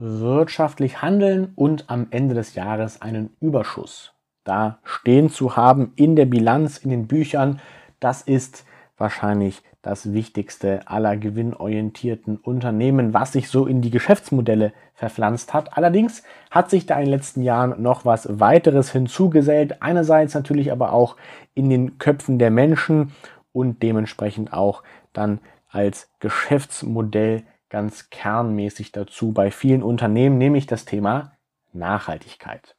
wirtschaftlich handeln und am Ende des Jahres einen Überschuss da stehen zu haben in der Bilanz, in den Büchern, das ist wahrscheinlich das Wichtigste aller gewinnorientierten Unternehmen, was sich so in die Geschäftsmodelle verpflanzt hat. Allerdings hat sich da in den letzten Jahren noch was weiteres hinzugesellt. Einerseits natürlich aber auch in den Köpfen der Menschen und dementsprechend auch dann als Geschäftsmodell ganz kernmäßig dazu bei vielen Unternehmen, nämlich das Thema Nachhaltigkeit.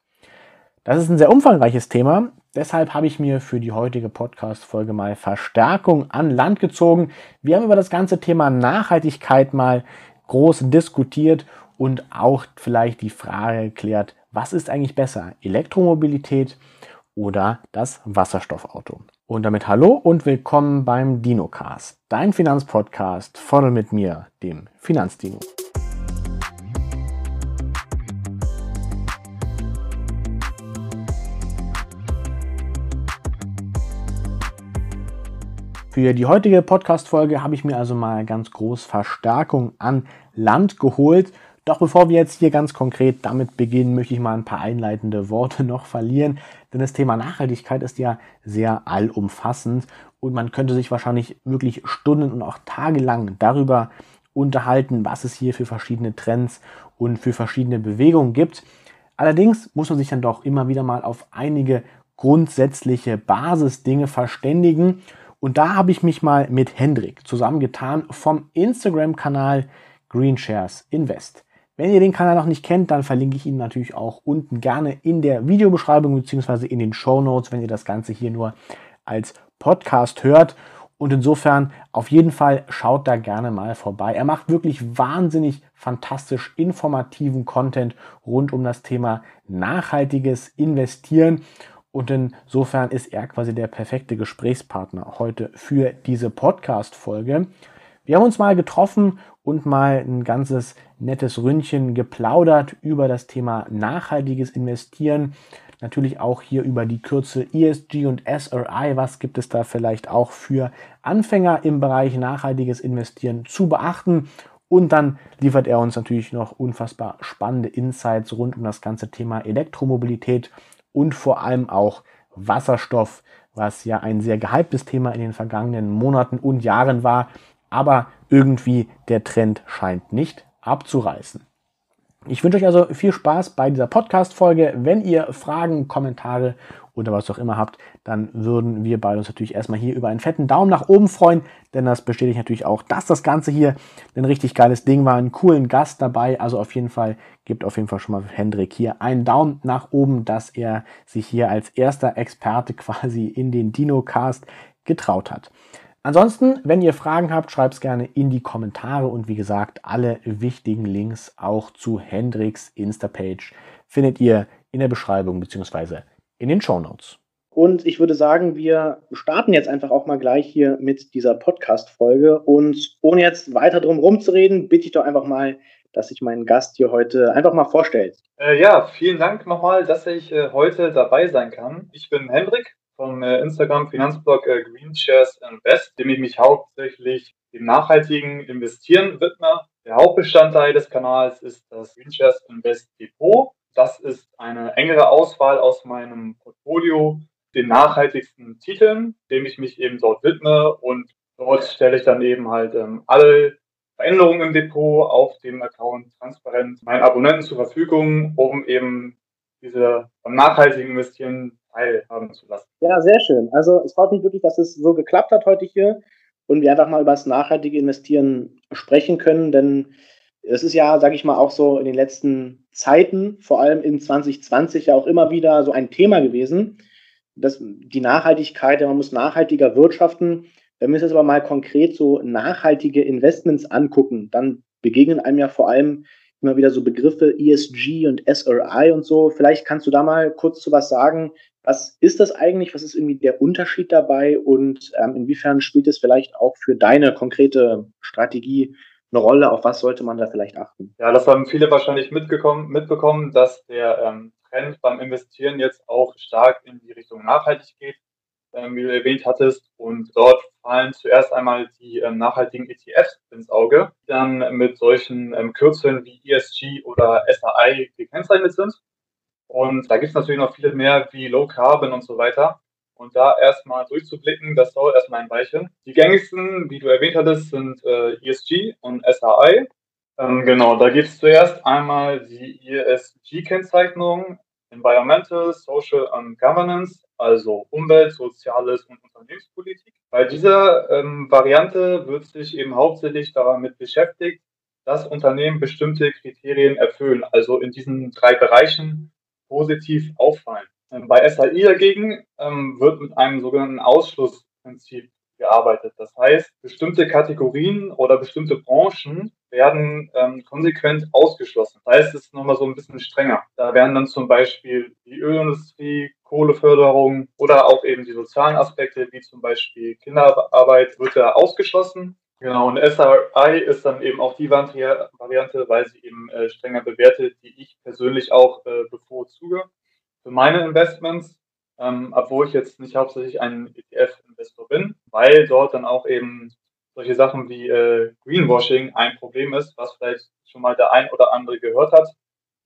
Das ist ein sehr umfangreiches Thema. Deshalb habe ich mir für die heutige Podcast-Folge mal Verstärkung an Land gezogen. Wir haben über das ganze Thema Nachhaltigkeit mal groß diskutiert und auch vielleicht die Frage geklärt, was ist eigentlich besser, Elektromobilität oder das Wasserstoffauto? Und damit hallo und willkommen beim DinoCast, dein Finanzpodcast von mit mir, dem Finanzdino. Für die heutige Podcast-Folge habe ich mir also mal ganz groß Verstärkung an Land geholt. Doch bevor wir jetzt hier ganz konkret damit beginnen, möchte ich mal ein paar einleitende Worte noch verlieren. Denn das Thema Nachhaltigkeit ist ja sehr allumfassend und man könnte sich wahrscheinlich wirklich Stunden und auch tagelang darüber unterhalten, was es hier für verschiedene Trends und für verschiedene Bewegungen gibt. Allerdings muss man sich dann doch immer wieder mal auf einige grundsätzliche Basisdinge verständigen. Und da habe ich mich mal mit Hendrik zusammengetan vom Instagram-Kanal Greenshares Invest. Wenn ihr den Kanal noch nicht kennt, dann verlinke ich ihn natürlich auch unten gerne in der Videobeschreibung bzw. in den Show Notes, wenn ihr das Ganze hier nur als Podcast hört. Und insofern auf jeden Fall schaut da gerne mal vorbei. Er macht wirklich wahnsinnig fantastisch informativen Content rund um das Thema nachhaltiges Investieren. Und insofern ist er quasi der perfekte Gesprächspartner heute für diese Podcast-Folge. Wir haben uns mal getroffen und mal ein ganzes nettes Ründchen geplaudert über das Thema nachhaltiges Investieren. Natürlich auch hier über die Kürzel ESG und SRI. Was gibt es da vielleicht auch für Anfänger im Bereich nachhaltiges Investieren zu beachten? Und dann liefert er uns natürlich noch unfassbar spannende Insights rund um das ganze Thema Elektromobilität und vor allem auch Wasserstoff, was ja ein sehr gehyptes Thema in den vergangenen Monaten und Jahren war, aber irgendwie der Trend scheint nicht abzureißen. Ich wünsche euch also viel Spaß bei dieser Podcast-Folge. Wenn ihr Fragen, Kommentare oder was auch immer habt, dann würden wir beide uns natürlich erstmal hier über einen fetten Daumen nach oben freuen, denn das bestätigt natürlich auch, dass das Ganze hier ein richtig geiles Ding war, einen coolen Gast dabei. Also auf jeden Fall gibt auf jeden Fall schon mal Hendrik hier einen Daumen nach oben, dass er sich hier als erster Experte quasi in den Dino-Cast getraut hat. Ansonsten, wenn ihr Fragen habt, schreibt es gerne in die Kommentare und wie gesagt, alle wichtigen Links auch zu Hendricks Instapage findet ihr in der Beschreibung bzw. in den Show Notes. Und ich würde sagen, wir starten jetzt einfach auch mal gleich hier mit dieser Podcast-Folge. Und ohne jetzt weiter drum rumzureden, bitte ich doch einfach mal, dass sich mein Gast hier heute einfach mal vorstellt. Äh, ja, vielen Dank nochmal, dass ich äh, heute dabei sein kann. Ich bin Hendrik, vom äh, Instagram-Finanzblog äh, Green Shares Invest, dem ich mich hauptsächlich dem nachhaltigen Investieren widme. Der Hauptbestandteil des Kanals ist das Green Shares Invest Depot. Das ist eine engere Auswahl aus meinem Portfolio, den nachhaltigsten Titeln, dem ich mich eben dort widme und dort stelle ich dann eben halt ähm, alle Veränderungen im Depot auf dem Account transparent meinen Abonnenten zur Verfügung, um eben diese beim nachhaltigen Investieren teilhaben zu lassen. Ja, sehr schön. Also es freut mich wirklich, dass es so geklappt hat heute hier und wir einfach mal über das nachhaltige Investieren sprechen können, denn es ist ja, sage ich mal, auch so in den letzten Zeiten, vor allem in 2020 ja auch immer wieder so ein Thema gewesen, dass die Nachhaltigkeit, man muss nachhaltiger wirtschaften. Wenn wir uns jetzt aber mal konkret so nachhaltige Investments angucken, dann begegnen einem ja vor allem immer wieder so Begriffe ESG und SRI und so. Vielleicht kannst du da mal kurz zu was sagen. Was ist das eigentlich? Was ist irgendwie der Unterschied dabei? Und ähm, inwiefern spielt es vielleicht auch für deine konkrete Strategie eine Rolle? Auf was sollte man da vielleicht achten? Ja, das haben viele wahrscheinlich mitbekommen, dass der ähm, Trend beim Investieren jetzt auch stark in die Richtung nachhaltig geht. ähm, wie du erwähnt hattest. Und dort fallen zuerst einmal die ähm, nachhaltigen ETFs ins Auge, die dann mit solchen ähm, Kürzeln wie ESG oder SAI gekennzeichnet sind. Und da gibt es natürlich noch viele mehr wie Low Carbon und so weiter. Und da erstmal durchzublicken, das dauert erstmal ein Weilchen. Die gängigsten, wie du erwähnt hattest, sind äh, ESG und SAI. Ähm, genau, da gibt es zuerst einmal die ESG-Kennzeichnung, Environmental, Social and Governance, also Umwelt, Soziales und Unternehmenspolitik. Bei dieser ähm, Variante wird sich eben hauptsächlich damit beschäftigt, dass Unternehmen bestimmte Kriterien erfüllen, also in diesen drei Bereichen positiv auffallen. Ähm, bei SAI dagegen ähm, wird mit einem sogenannten Ausschlussprinzip gearbeitet. Das heißt, bestimmte Kategorien oder bestimmte Branchen werden ähm, konsequent ausgeschlossen. Das heißt, es ist nochmal so ein bisschen strenger. Da werden dann zum Beispiel die Ölindustrie, Kohleförderung oder auch eben die sozialen Aspekte, wie zum Beispiel Kinderarbeit, wird da ausgeschlossen. Genau, und SRI ist dann eben auch die Variante, weil sie eben äh, strenger bewertet, die ich persönlich auch äh, bevorzuge. Für meine Investments ähm, obwohl ich jetzt nicht hauptsächlich ein ETF-Investor bin, weil dort dann auch eben solche Sachen wie äh, Greenwashing ein Problem ist, was vielleicht schon mal der ein oder andere gehört hat,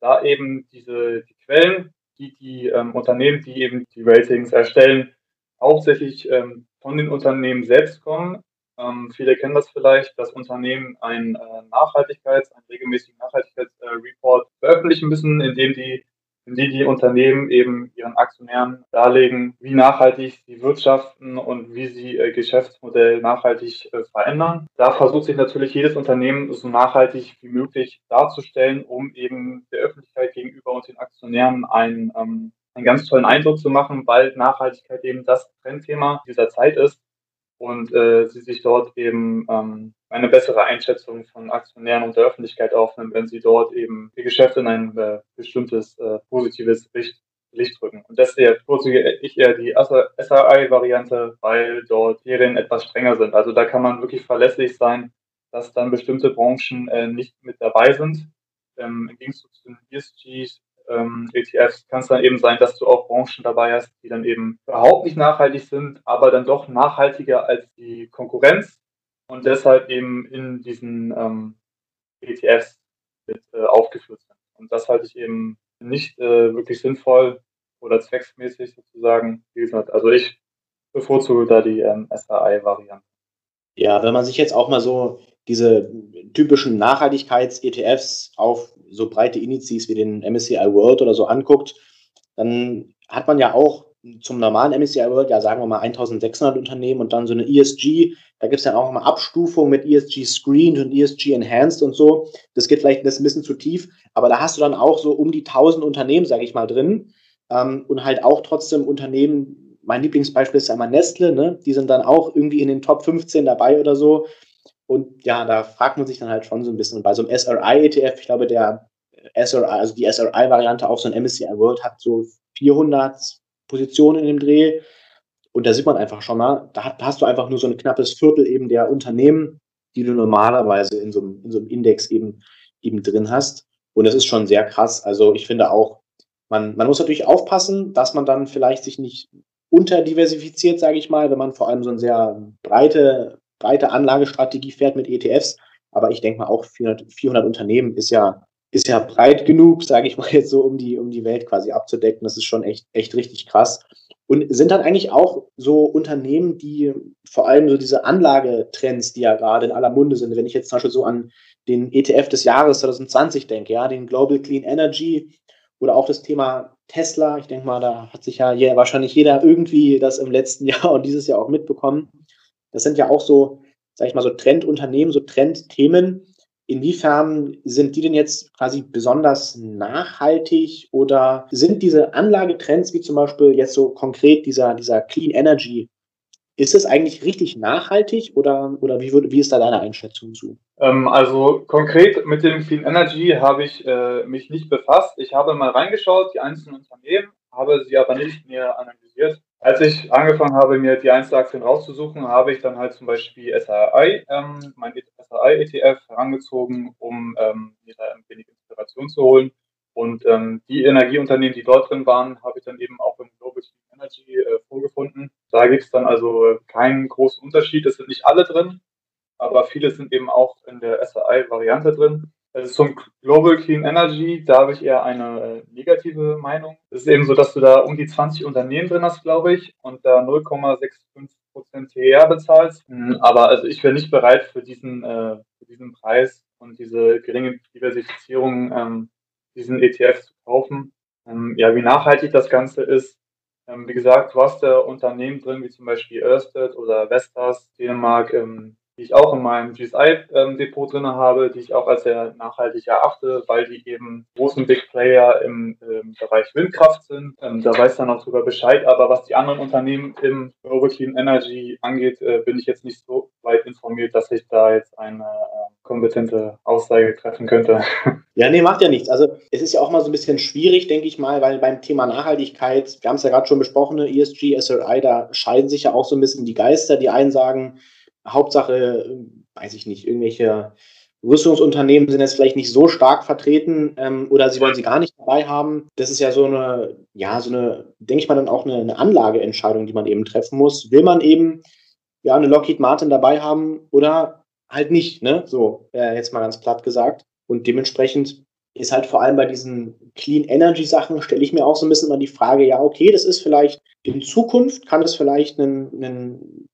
da eben diese die Quellen, die die ähm, Unternehmen, die eben die Ratings erstellen, hauptsächlich ähm, von den Unternehmen selbst kommen. Ähm, viele kennen das vielleicht, dass Unternehmen einen äh, Nachhaltigkeits-, einen regelmäßigen Nachhaltigkeitsreport äh, veröffentlichen müssen, in dem die in die die Unternehmen eben ihren Aktionären darlegen, wie nachhaltig sie wirtschaften und wie sie ihr Geschäftsmodell nachhaltig äh, verändern. Da versucht sich natürlich jedes Unternehmen so nachhaltig wie möglich darzustellen, um eben der Öffentlichkeit gegenüber und den Aktionären einen, ähm, einen ganz tollen Eindruck zu machen, weil Nachhaltigkeit eben das Trendthema dieser Zeit ist und äh, sie sich dort eben ähm, eine bessere Einschätzung von Aktionären und der Öffentlichkeit aufnehmen, wenn sie dort eben ihr Geschäft in ein äh, bestimmtes äh, positives Licht, Licht rücken. Und deshalb bevorzuge ich eher die SRI-Variante, weil dort Serien etwas strenger sind. Also da kann man wirklich verlässlich sein, dass dann bestimmte Branchen äh, nicht mit dabei sind. Ähm, Im Gegensatz zu den ESGs ähm, ETFs kann es dann eben sein, dass du auch Branchen dabei hast, die dann eben überhaupt nicht nachhaltig sind, aber dann doch nachhaltiger als die Konkurrenz und deshalb eben in diesen ähm, ETFs mit äh, aufgeführt sind. Und das halte ich eben nicht äh, wirklich sinnvoll oder zwecksmäßig sozusagen. Wie gesagt, also ich bevorzuge da die ähm, SAI-Variante. Ja, wenn man sich jetzt auch mal so diese typischen Nachhaltigkeits-ETFs auf so breite Indizes wie den MSCI World oder so anguckt, dann hat man ja auch zum normalen MSCI World, ja sagen wir mal 1600 Unternehmen und dann so eine ESG, da gibt es dann auch mal Abstufungen mit ESG Screened und ESG Enhanced und so. Das geht vielleicht ein bisschen zu tief, aber da hast du dann auch so um die 1000 Unternehmen, sage ich mal, drin ähm, und halt auch trotzdem Unternehmen, mein Lieblingsbeispiel ist einmal Nestle, ne? die sind dann auch irgendwie in den Top 15 dabei oder so. Und ja, da fragt man sich dann halt schon so ein bisschen. Und bei so einem SRI-ETF, ich glaube, der SRI, also die SRI-Variante auf so ein MSCI World hat so 400 Positionen in dem Dreh. Und da sieht man einfach schon mal, da hast du einfach nur so ein knappes Viertel eben der Unternehmen, die du normalerweise in so einem, in so einem Index eben, eben drin hast. Und das ist schon sehr krass. Also ich finde auch, man, man muss natürlich aufpassen, dass man dann vielleicht sich nicht unterdiversifiziert, sage ich mal, wenn man vor allem so eine sehr breite breite Anlagestrategie fährt mit ETFs. Aber ich denke mal auch 400, 400 Unternehmen ist ja, ist ja breit genug, sage ich mal jetzt so, um die, um die Welt quasi abzudecken. Das ist schon echt, echt richtig krass. Und sind dann eigentlich auch so Unternehmen, die vor allem so diese Anlagetrends, die ja gerade in aller Munde sind, wenn ich jetzt zum Beispiel so an den ETF des Jahres 2020 denke, ja, den Global Clean Energy oder auch das Thema Tesla. Ich denke mal, da hat sich ja wahrscheinlich jeder irgendwie das im letzten Jahr und dieses Jahr auch mitbekommen. Das sind ja auch so, sag ich mal, so Trendunternehmen, so Trendthemen. Inwiefern sind die denn jetzt quasi besonders nachhaltig oder sind diese Anlagetrends, wie zum Beispiel jetzt so konkret dieser, dieser Clean Energy, ist es eigentlich richtig nachhaltig oder, oder wie, würde, wie ist da deine Einschätzung zu? Ähm, also konkret mit dem Clean Energy habe ich äh, mich nicht befasst. Ich habe mal reingeschaut, die einzelnen Unternehmen, habe sie aber nicht näher analysiert. Als ich angefangen habe, mir die Einzelaktien rauszusuchen, habe ich dann halt zum Beispiel SRI, ähm, mein SRI-ETF herangezogen, um ähm, mir da ein wenig Inspiration zu holen. Und ähm, die Energieunternehmen, die dort drin waren, habe ich dann eben auch im Global Energy äh, vorgefunden. da gibt es dann also keinen großen Unterschied. Es sind nicht alle drin, aber viele sind eben auch in der SAI-Variante drin. Also zum Global Clean Energy, da habe ich eher eine äh, negative Meinung. Es ist eben so, dass du da um die 20 Unternehmen drin hast, glaube ich, und da 0,65% TR bezahlst. Mhm, aber also ich wäre nicht bereit für diesen, äh, für diesen Preis und diese geringe Diversifizierung ähm, diesen ETF zu kaufen. Ähm, ja, wie nachhaltig das Ganze ist, ähm, wie gesagt, du hast da Unternehmen drin, wie zum Beispiel Ørsted oder Vestas, Dänemark, ähm, die ich auch in meinem GSI-Depot drin habe, die ich auch als sehr nachhaltig erachte, weil die eben großen Big Player im, im Bereich Windkraft sind. Ähm, da weiß dann auch drüber Bescheid. Aber was die anderen Unternehmen im Global Clean Energy angeht, äh, bin ich jetzt nicht so weit informiert, dass ich da jetzt eine äh, kompetente Aussage treffen könnte. Ja, nee, macht ja nichts. Also es ist ja auch mal so ein bisschen schwierig, denke ich mal, weil beim Thema Nachhaltigkeit, wir haben es ja gerade schon besprochen, ESG, SRI, da scheiden sich ja auch so ein bisschen die Geister. Die einen sagen, Hauptsache, weiß ich nicht, irgendwelche Rüstungsunternehmen sind jetzt vielleicht nicht so stark vertreten ähm, oder sie wollen sie gar nicht dabei haben. Das ist ja so eine, ja, so eine, denke ich mal, dann auch eine, eine Anlageentscheidung, die man eben treffen muss. Will man eben ja eine Lockheed Martin dabei haben oder halt nicht, ne? So, äh, jetzt mal ganz platt gesagt. Und dementsprechend ist halt vor allem bei diesen Clean Energy Sachen, stelle ich mir auch so ein bisschen mal die Frage, ja, okay, das ist vielleicht in Zukunft, kann das vielleicht einen, einen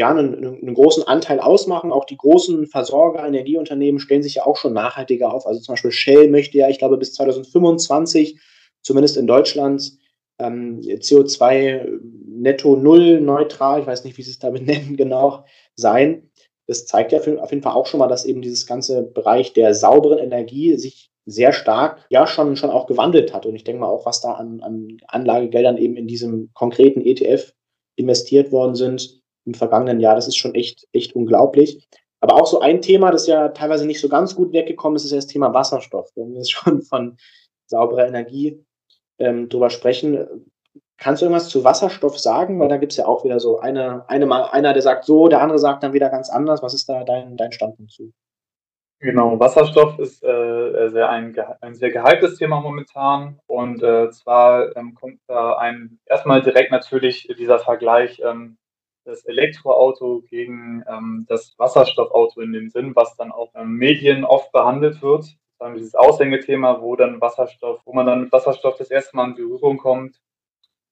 ja, einen, einen, großen Anteil ausmachen. Auch die großen Versorger, Energieunternehmen stellen sich ja auch schon nachhaltiger auf. Also zum Beispiel Shell möchte ja, ich glaube, bis 2025, zumindest in Deutschland, ähm, CO2 netto null neutral, ich weiß nicht, wie sie es da benennen, genau, sein. Das zeigt ja auf jeden Fall auch schon mal, dass eben dieses ganze Bereich der sauberen Energie sich sehr stark ja schon, schon auch gewandelt hat. Und ich denke mal auch, was da an, an Anlagegeldern eben in diesem konkreten ETF investiert worden sind, im vergangenen Jahr. Das ist schon echt, echt unglaublich. Aber auch so ein Thema, das ja teilweise nicht so ganz gut weggekommen ist, ist das Thema Wasserstoff. Wenn wir schon von sauberer Energie ähm, drüber sprechen, kannst du irgendwas zu Wasserstoff sagen? Weil da gibt es ja auch wieder so eine, eine, einer, der sagt so, der andere sagt dann wieder ganz anders. Was ist da dein, dein Standpunkt zu? Genau, Wasserstoff ist äh, sehr ein, ein sehr gehyptes Thema momentan. Und äh, zwar ähm, kommt da ein erstmal direkt natürlich dieser Vergleich ähm, das Elektroauto gegen ähm, das Wasserstoffauto in dem Sinn, was dann auch in Medien oft behandelt wird. Dann dieses Aushängethema, wo dann Wasserstoff, wo man dann mit Wasserstoff das erste Mal in Berührung kommt.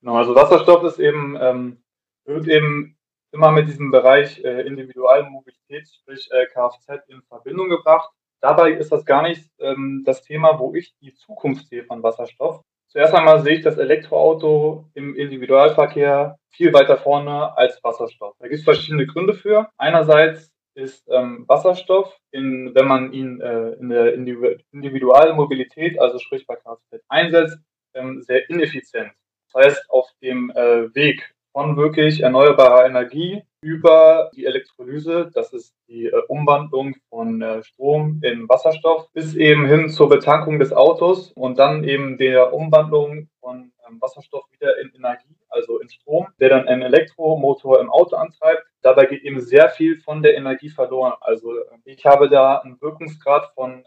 Genau, also Wasserstoff ist eben, ähm, wird eben immer mit diesem Bereich äh, Individualmobilität, sprich äh, Kfz, in Verbindung gebracht. Dabei ist das gar nicht ähm, das Thema, wo ich die Zukunft sehe von Wasserstoff, Zuerst einmal sehe ich das Elektroauto im Individualverkehr viel weiter vorne als Wasserstoff. Da gibt es verschiedene Gründe für. Einerseits ist ähm, Wasserstoff, in, wenn man ihn äh, in der Individualmobilität, also sprich bei Kfz, einsetzt, ähm, sehr ineffizient. Das heißt, auf dem äh, Weg von wirklich erneuerbarer Energie über die Elektrolyse, das ist die äh, Umwandlung von äh, Strom in Wasserstoff, bis eben hin zur Betankung des Autos und dann eben der Umwandlung von ähm, Wasserstoff wieder in Energie, also in Strom, der dann einen Elektromotor im Auto antreibt. Dabei geht eben sehr viel von der Energie verloren. Also äh, ich habe da einen Wirkungsgrad von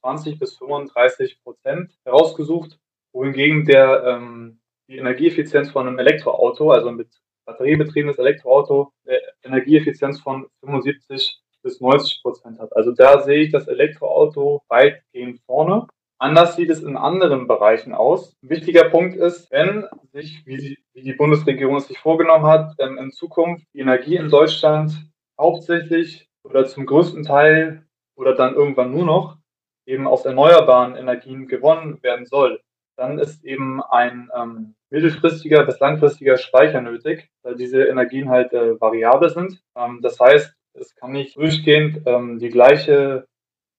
20 ähm, bis 35 Prozent herausgesucht, wohingegen der ähm, die Energieeffizienz von einem Elektroauto, also mit batteriebetriebenes Elektroauto, eine Energieeffizienz von 75 bis 90 Prozent hat. Also da sehe ich das Elektroauto weitgehend vorne. Anders sieht es in anderen Bereichen aus. Ein wichtiger Punkt ist, wenn sich, wie die, Bundesregierung es sich vorgenommen hat, in Zukunft die Energie in Deutschland hauptsächlich oder zum größten Teil oder dann irgendwann nur noch eben aus erneuerbaren Energien gewonnen werden soll, dann ist eben ein ähm, mittelfristiger bis langfristiger Speicher nötig, weil diese Energien halt äh, variabel sind. Ähm, das heißt, es kann nicht durchgehend ähm, die gleiche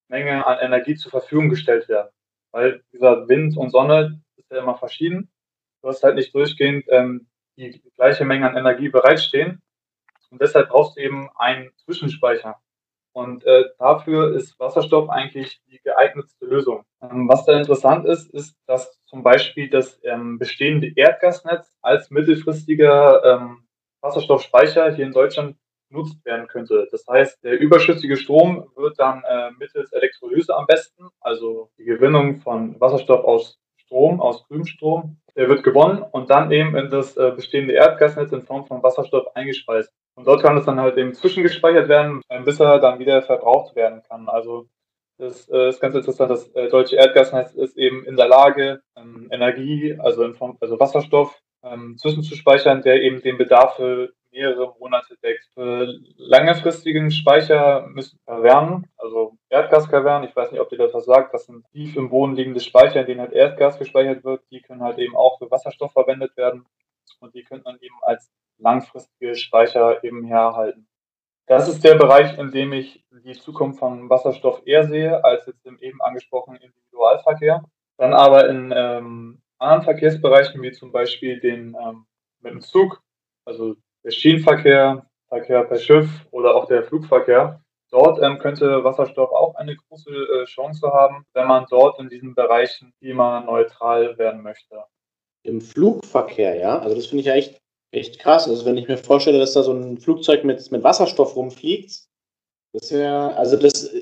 Menge an Energie zur Verfügung gestellt werden, weil dieser Wind und Sonne ist ja immer verschieden. Du hast halt nicht durchgehend ähm, die gleiche Menge an Energie bereitstehen. Und deshalb brauchst du eben einen Zwischenspeicher. Und äh, dafür ist Wasserstoff eigentlich die geeignetste Lösung. Ähm, was da interessant ist, ist, dass zum Beispiel das ähm, bestehende Erdgasnetz als mittelfristiger ähm, Wasserstoffspeicher hier in Deutschland genutzt werden könnte. Das heißt, der überschüssige Strom wird dann äh, mittels Elektrolyse am besten, also die Gewinnung von Wasserstoff aus Strom, aus grünem Strom. Der wird gewonnen und dann eben in das äh, bestehende Erdgasnetz in Form von Wasserstoff eingespeist. Und dort kann es dann halt eben zwischengespeichert werden, äh, bis er dann wieder verbraucht werden kann. Also das äh, ist ganz interessant. Das äh, deutsche Erdgasnetz ist eben in der Lage, ähm, Energie, also in Form, also Wasserstoff, ähm, zwischenzuspeichern, der eben den Bedarf für mehrere Monate deckt. Für langfristigen Speicher müssen Kavernen, also Erdgaskavernen, ich weiß nicht, ob dir das was sagt, das sind tief im Boden liegende Speicher, in denen halt Erdgas gespeichert wird. Die können halt eben auch für Wasserstoff verwendet werden und die könnte man eben als langfristige Speicher eben herhalten. Das ist der Bereich, in dem ich die Zukunft von Wasserstoff eher sehe, als jetzt im eben angesprochenen Individualverkehr. Dann aber in ähm, anderen Verkehrsbereichen, wie zum Beispiel den ähm, mit dem Zug, also der Schienenverkehr, Verkehr per Schiff oder auch der Flugverkehr, dort ähm, könnte Wasserstoff auch eine große äh, Chance haben, wenn man dort in diesen Bereichen klimaneutral werden möchte. Im Flugverkehr, ja, also das finde ich ja echt echt krass. Also wenn ich mir vorstelle, dass da so ein Flugzeug mit, mit Wasserstoff rumfliegt, das ja, also das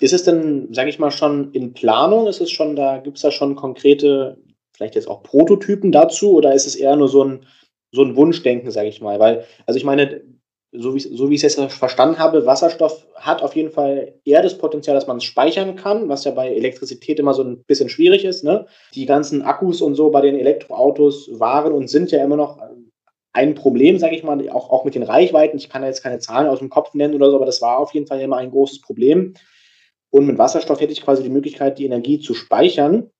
ist es denn, sage ich mal, schon in Planung? Ist es schon da, gibt es da schon konkrete, vielleicht jetzt auch Prototypen dazu oder ist es eher nur so ein, so ein Wunschdenken, sage ich mal? Weil, also ich meine, so wie, so wie ich es jetzt verstanden habe, Wasserstoff hat auf jeden Fall eher das Potenzial, dass man es speichern kann, was ja bei Elektrizität immer so ein bisschen schwierig ist. Ne? Die ganzen Akkus und so bei den Elektroautos waren und sind ja immer noch ein Problem, sage ich mal, auch, auch mit den Reichweiten. Ich kann da jetzt keine Zahlen aus dem Kopf nennen oder so, aber das war auf jeden Fall immer ein großes Problem. Und mit Wasserstoff hätte ich quasi die Möglichkeit, die Energie zu speichern.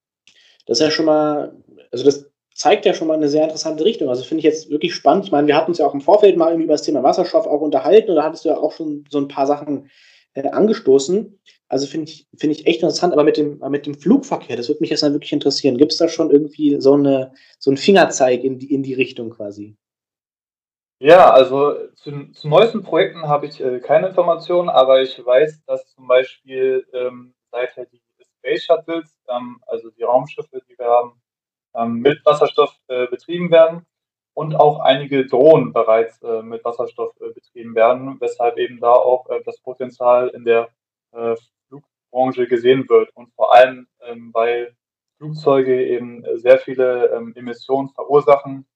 Das ist ja schon mal, also das zeigt ja schon mal eine sehr interessante Richtung. Also finde ich jetzt wirklich spannend. Ich meine, wir hatten uns ja auch im Vorfeld mal irgendwie über das Thema Wasserstoff auch unterhalten und da hattest du ja auch schon so ein paar Sachen äh, angestoßen. Also finde ich, finde ich echt interessant, aber mit dem, mit dem Flugverkehr, das würde mich jetzt dann wirklich interessieren. Gibt es da schon irgendwie so, eine, so einen Fingerzeig in die, in die Richtung quasi? Ja, also zu, zu neuesten Projekten habe ich äh, keine Informationen, aber ich weiß, dass zum Beispiel ähm, seither die Space Shuttles, ähm, also die Raumschiffe, die wir haben, mit Wasserstoff äh, betrieben werden und auch einige Drohnen bereits äh, mit Wasserstoff äh, betrieben werden, weshalb eben da auch das Potenzial in der Flugbranche gesehen wird und vor allem, ähm, weil Flugzeuge eben sehr viele ähm, Emissionen verursachen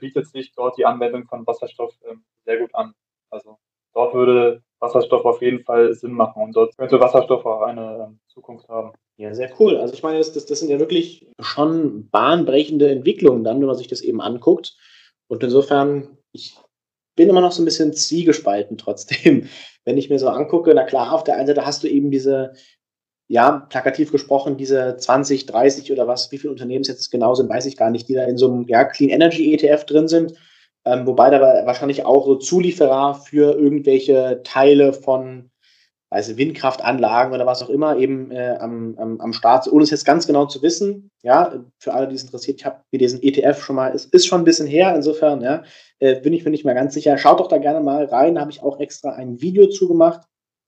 bietet sich dort die Anwendung von Wasserstoff ähm, sehr gut an. Also dort würde Wasserstoff auf jeden Fall Sinn machen und dort könnte Wasserstoff auch eine ähm, Zukunft haben. Ja, sehr cool. Also ich meine, das, das, das sind ja wirklich schon bahnbrechende Entwicklungen dann, wenn man sich das eben anguckt. Und insofern, ich bin immer noch so ein bisschen zwiegespalten trotzdem. Wenn ich mir so angucke, na klar, auf der einen Seite hast du eben diese, ja, plakativ gesprochen, diese 20, 30 oder was, wie viele Unternehmen es jetzt genau sind, weiß ich gar nicht, die da in so einem ja, Clean Energy ETF drin sind. Ähm, wobei da wahrscheinlich auch so Zulieferer für irgendwelche Teile von also Windkraftanlagen oder was auch immer eben äh, am, am, am Start, ohne es jetzt ganz genau zu wissen. Ja, für alle, die es interessiert, ich habe diesen ETF schon mal, es ist schon ein bisschen her, insofern, ja, äh, bin ich mir nicht mehr ganz sicher. Schaut doch da gerne mal rein, habe ich auch extra ein Video zugemacht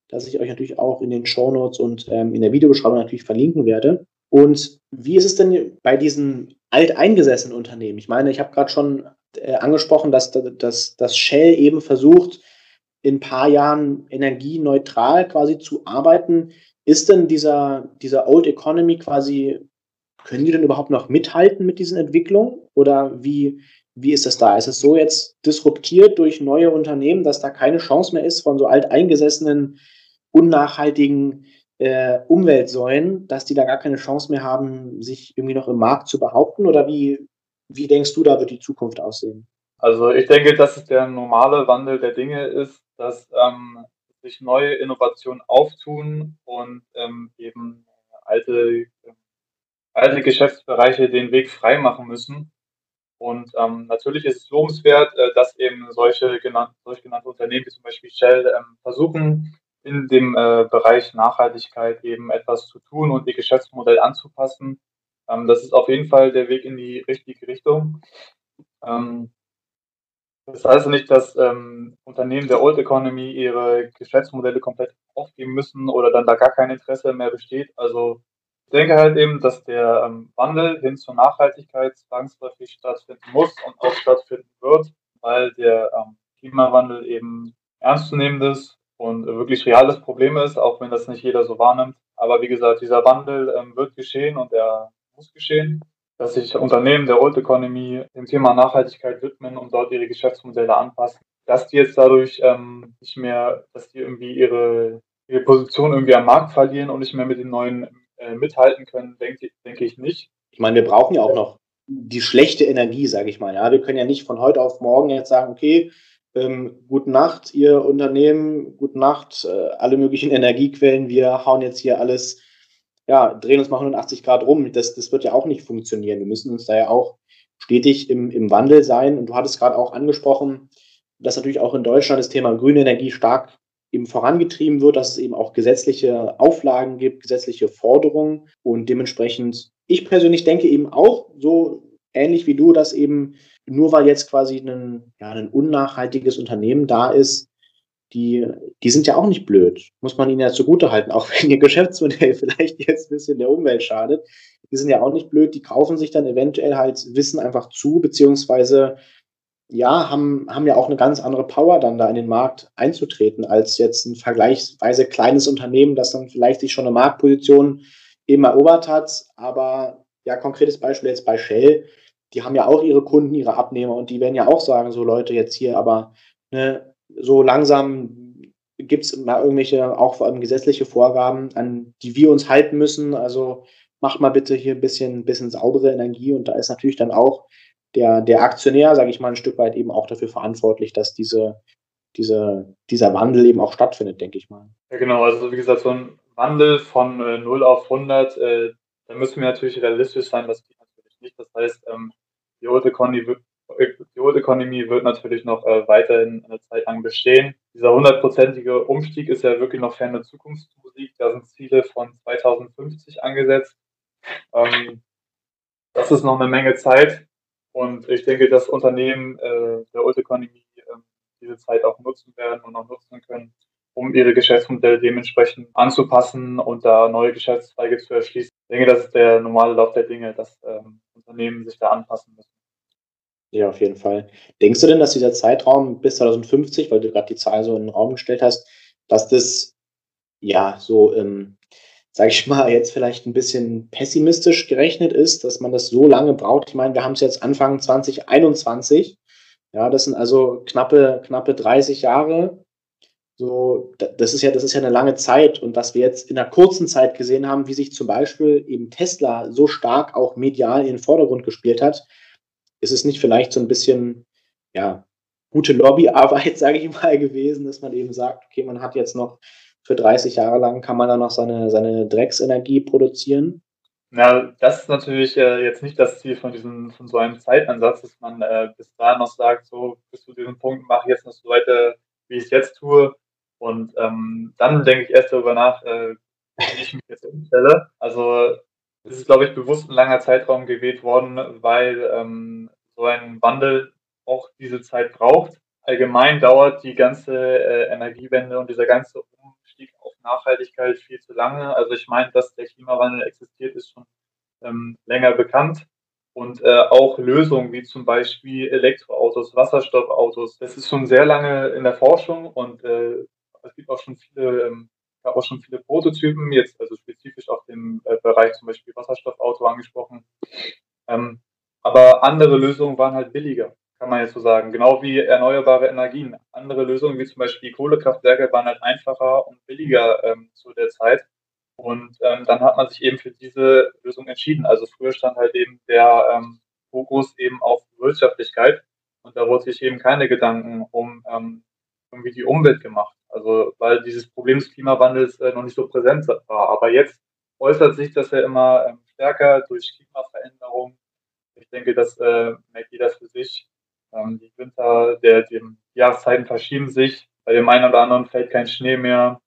das ich euch natürlich auch in den Show Notes und ähm, in der Videobeschreibung natürlich verlinken werde. Und wie ist es denn bei diesen alteingesessenen Unternehmen? Ich meine, ich habe gerade schon äh, angesprochen, dass, dass, dass Shell eben versucht, in ein paar Jahren energieneutral quasi zu arbeiten. Ist denn dieser, dieser Old Economy quasi, können die denn überhaupt noch mithalten mit diesen Entwicklungen? Oder wie, wie ist das da? Ist es so jetzt disruptiert durch neue Unternehmen, dass da keine Chance mehr ist von so alteingesessenen unnachhaltigen äh, Umweltsäulen, dass die da gar keine Chance mehr haben, sich irgendwie noch im Markt zu behaupten? Oder wie, wie denkst du, da wird die Zukunft aussehen? Also ich denke, dass es der normale Wandel der Dinge ist, dass ähm, sich neue Innovationen auftun und ähm, eben alte, alte Geschäftsbereiche den Weg frei machen müssen. Und ähm, natürlich ist es lobenswert, äh, dass eben solche genannte, solche genannte Unternehmen wie zum Beispiel Shell ähm, versuchen, in dem äh, Bereich Nachhaltigkeit eben etwas zu tun und ihr Geschäftsmodell anzupassen. Ähm, das ist auf jeden Fall der Weg in die richtige Richtung. Ähm, das heißt nicht, dass ähm, Unternehmen der Old Economy ihre Geschäftsmodelle komplett aufgeben müssen oder dann da gar kein Interesse mehr besteht. Also ich denke halt eben, dass der ähm, Wandel hin zur Nachhaltigkeit zwangsläufig stattfinden muss und auch stattfinden wird, weil der ähm, Klimawandel eben ernstzunehmendes und wirklich reales Problem ist, auch wenn das nicht jeder so wahrnimmt. Aber wie gesagt, dieser Wandel ähm, wird geschehen und er muss geschehen. dass sich Unternehmen der Old Economy dem Thema Nachhaltigkeit widmen und dort ihre Geschäftsmodelle anpassen. Dass die jetzt dadurch ähm, nicht mehr, dass die irgendwie ihre, ihre Position irgendwie am Markt verlieren und nicht mehr mit den neuen äh, mithalten können, denke denk ich nicht. Ich meine, wir brauchen ja auch noch die schlechte Energie, sage ich mal. Ja, wir können ja nicht von heute auf morgen jetzt sagen, okay, ähm, gute Nacht, Ihr Unternehmen, gute Nacht, äh, alle möglichen Energiequellen, wir hauen jetzt hier alles, ja, drehen uns mal 180 Grad rum. Das, das wird ja auch nicht funktionieren. Wir müssen uns da ja auch stetig im, im Wandel sein. Und du hattest gerade auch angesprochen, dass natürlich auch in Deutschland das Thema grüne Energie stark eben vorangetrieben wird, dass es eben auch gesetzliche Auflagen gibt, gesetzliche Forderungen und dementsprechend, ich persönlich denke eben auch so ähnlich wie du, dass eben nur weil jetzt quasi ein, ja, ein unnachhaltiges Unternehmen da ist, die, die sind ja auch nicht blöd. Muss man ihnen ja zugute halten, auch wenn ihr Geschäftsmodell vielleicht jetzt ein bisschen der Umwelt schadet. Die sind ja auch nicht blöd, die kaufen sich dann eventuell halt Wissen einfach zu, beziehungsweise ja, haben, haben ja auch eine ganz andere Power, dann da in den Markt einzutreten, als jetzt ein vergleichsweise kleines Unternehmen, das dann vielleicht sich schon eine Marktposition eben erobert hat. Aber ja, konkretes Beispiel jetzt bei Shell, die haben ja auch ihre Kunden, ihre Abnehmer und die werden ja auch sagen, so Leute jetzt hier, aber ne, so langsam gibt es mal irgendwelche, auch vor allem gesetzliche Vorgaben, an die wir uns halten müssen. Also macht mal bitte hier ein bisschen, bisschen saubere Energie und da ist natürlich dann auch der, der Aktionär, sage ich mal, ein Stück weit eben auch dafür verantwortlich, dass diese, diese, dieser Wandel eben auch stattfindet, denke ich mal. Ja, genau. Also, wie gesagt, so ein Wandel von äh, 0 auf 100, äh, da müssen wir natürlich realistisch sein, das geht nicht. Das heißt, ähm, die, Old Economy wird, die Old Economy wird natürlich noch äh, weiterhin eine Zeit lang bestehen. Dieser hundertprozentige Umstieg ist ja wirklich noch ferne Zukunftsmusik. Da sind Ziele von 2050 angesetzt. Ähm, das ist noch eine Menge Zeit. Und ich denke, dass Unternehmen äh, der Old Economy äh, diese Zeit auch nutzen werden und auch nutzen können, um ihre Geschäftsmodelle dementsprechend anzupassen und da neue Geschäftszweige zu erschließen. Ich denke, das ist der normale Lauf der Dinge, dass ähm, Unternehmen sich da anpassen müssen. Ja, auf jeden Fall. Denkst du denn, dass dieser Zeitraum bis 2050, weil du gerade die Zahl so in den Raum gestellt hast, dass das ja so ähm, sage ich mal, jetzt vielleicht ein bisschen pessimistisch gerechnet ist, dass man das so lange braucht. Ich meine, wir haben es jetzt Anfang 2021. Ja, das sind also knappe, knappe 30 Jahre. So, das ist ja, das ist ja eine lange Zeit. Und was wir jetzt in einer kurzen Zeit gesehen haben, wie sich zum Beispiel eben Tesla so stark auch medial in den Vordergrund gespielt hat, ist es nicht vielleicht so ein bisschen, ja, gute Lobbyarbeit, sage ich mal, gewesen, dass man eben sagt, okay, man hat jetzt noch für 30 Jahre lang kann man dann noch seine, seine Drecksenergie produzieren. Na, das ist natürlich äh, jetzt nicht das Ziel von diesem, von so einem Zeitansatz, dass man äh, bis dahin noch sagt, so bis zu diesem Punkt mache ich jetzt noch so weiter, wie ich es jetzt tue. Und ähm, dann denke ich erst darüber nach, äh, wie ich mich jetzt umstelle. Also es ist, glaube ich, bewusst ein langer Zeitraum gewählt worden, weil ähm, so ein Wandel auch diese Zeit braucht. Allgemein dauert die ganze äh, Energiewende und dieser ganze Umstieg auf Nachhaltigkeit viel zu lange. Also ich meine, dass der Klimawandel existiert, ist schon ähm, länger bekannt. Und äh, auch Lösungen wie zum Beispiel Elektroautos, Wasserstoffautos, das ist schon sehr lange in der Forschung und äh, es gibt auch schon viele, ähm, gab auch schon viele Prototypen, jetzt also spezifisch auf dem äh, Bereich zum Beispiel Wasserstoffauto angesprochen. Ähm, aber andere Lösungen waren halt billiger kann man jetzt so sagen. Genau wie erneuerbare Energien. Andere Lösungen, wie zum Beispiel Kohlekraftwerke, waren halt einfacher und billiger ähm, zu der Zeit. Und ähm, dann hat man sich eben für diese Lösung entschieden. Also früher stand halt eben der ähm, Fokus eben auf Wirtschaftlichkeit und da wurde sich eben keine Gedanken um ähm, irgendwie die Umwelt gemacht. Also weil dieses Problem des Klimawandels äh, noch nicht so präsent war. Aber jetzt äußert sich das ja immer ähm, stärker durch Klimaveränderungen. Ich denke, das äh, merkt jeder für sich. Ähm, die Winter, der, die Jahreszeiten verschieben sich. Bei dem einen oder anderen fällt kein Schnee mehr.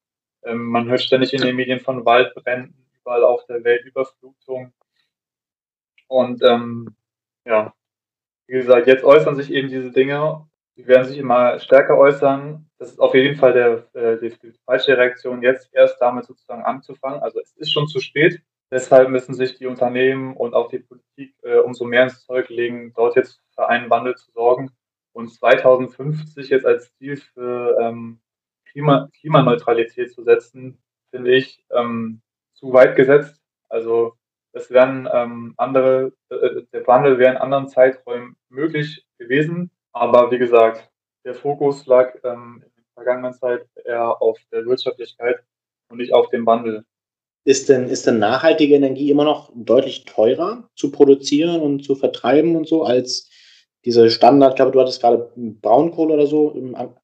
Ähm, man hört ständig in den Medien von Waldbränden, überall auf der Welt Überflutung. Und ähm, ja, wie gesagt, jetzt äußern sich eben diese Dinge. Die werden sich immer stärker äußern. Das ist auf jeden Fall der, äh, die, falsche Reaktion, jetzt erst damit sozusagen anzufangen. Also es ist schon zu spät. Deshalb müssen sich die Unternehmen und auch die Politik äh, umso mehr ins Zeug legen, dort jetzt für einen Wandel zu sorgen und 2050 jetzt als Ziel für ähm, Klima Klimaneutralität zu setzen, finde ich ähm, zu weit gesetzt. Also es wären ähm, andere, äh, der Wandel wäre in anderen Zeiträumen möglich gewesen. Aber wie gesagt, der Fokus lag ähm, in der vergangenen Zeit eher auf der Wirtschaftlichkeit und nicht auf dem Wandel. Ist denn, ist denn nachhaltige Energie immer noch deutlich teurer zu produzieren und zu vertreiben und so als diese Standard, ich glaube, du hattest gerade Braunkohle oder so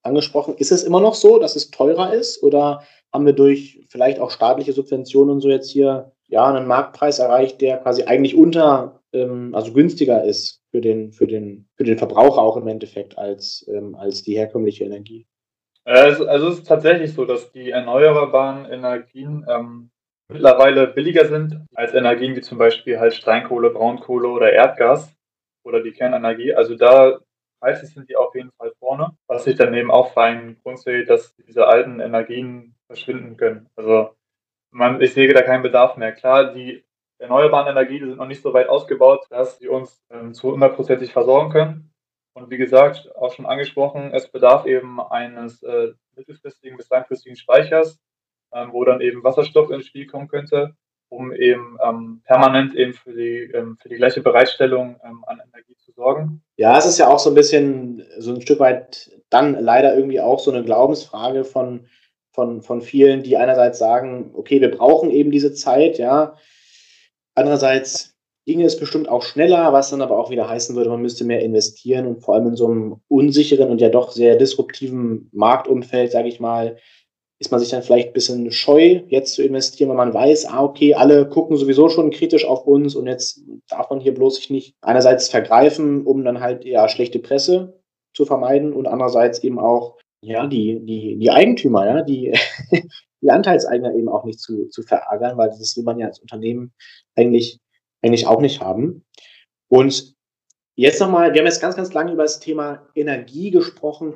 angesprochen. Ist es immer noch so, dass es teurer ist oder haben wir durch vielleicht auch staatliche Subventionen und so jetzt hier ja einen Marktpreis erreicht, der quasi eigentlich unter, ähm, also günstiger ist für den, für den, für den Verbraucher auch im Endeffekt als, ähm, als die herkömmliche Energie? Also, also es ist tatsächlich so, dass die erneuerbaren Energien ähm, mittlerweile billiger sind als Energien wie zum Beispiel halt Steinkohle, Braunkohle oder Erdgas oder die Kernenergie. Also da preislich sind die auf jeden Fall vorne, was sich dann eben auch für einen Grund sieht, dass diese alten Energien verschwinden können. Also man, ich sehe da keinen Bedarf mehr. Klar, die erneuerbaren Energien sind noch nicht so weit ausgebaut, dass sie uns ähm, zu hundertprozentig versorgen können. Und wie gesagt, auch schon angesprochen, es bedarf eben eines äh, mittelfristigen bis langfristigen Speichers, ähm, wo dann eben Wasserstoff ins Spiel kommen könnte, um eben ähm, permanent eben für die, ähm, für die gleiche Bereitstellung ähm, an Energie zu sorgen. Ja, es ist ja auch so ein bisschen, so ein Stück weit dann leider irgendwie auch so eine Glaubensfrage von, von, von vielen, die einerseits sagen, okay, wir brauchen eben diese Zeit, ja. Andererseits ginge es bestimmt auch schneller, was dann aber auch wieder heißen würde, man müsste mehr investieren und vor allem in so einem unsicheren und ja doch sehr disruptiven Marktumfeld, sage ich mal, ist man sich dann vielleicht ein bisschen scheu, jetzt zu investieren, weil man weiß, ah, okay, alle gucken sowieso schon kritisch auf uns und jetzt darf man hier bloß sich nicht einerseits vergreifen, um dann halt ja schlechte Presse zu vermeiden und andererseits eben auch ja die, die, die Eigentümer, ja, die, die Anteilseigner eben auch nicht zu, zu verärgern, weil das will man ja als Unternehmen eigentlich, eigentlich auch nicht haben. Und jetzt nochmal, wir haben jetzt ganz, ganz lange über das Thema Energie gesprochen.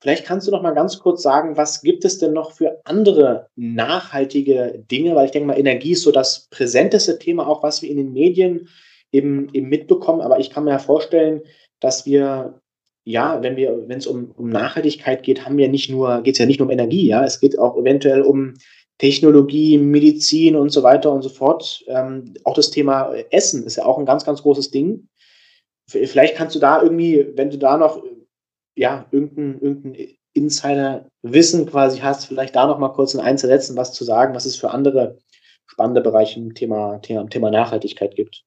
Vielleicht kannst du noch mal ganz kurz sagen, was gibt es denn noch für andere nachhaltige Dinge? Weil ich denke mal, Energie ist so das präsenteste Thema, auch was wir in den Medien eben, eben mitbekommen. Aber ich kann mir ja vorstellen, dass wir, ja, wenn wir, wenn es um, um Nachhaltigkeit geht, haben wir nicht nur, geht es ja nicht nur um Energie, ja, es geht auch eventuell um Technologie, Medizin und so weiter und so fort. Ähm, auch das Thema Essen ist ja auch ein ganz, ganz großes Ding. Vielleicht kannst du da irgendwie, wenn du da noch ja, irgendein, irgendein Insider-Wissen quasi hast, vielleicht da noch mal kurz in Einzelsätzen was zu sagen, was es für andere spannende Bereiche im Thema, Thema, Thema Nachhaltigkeit gibt.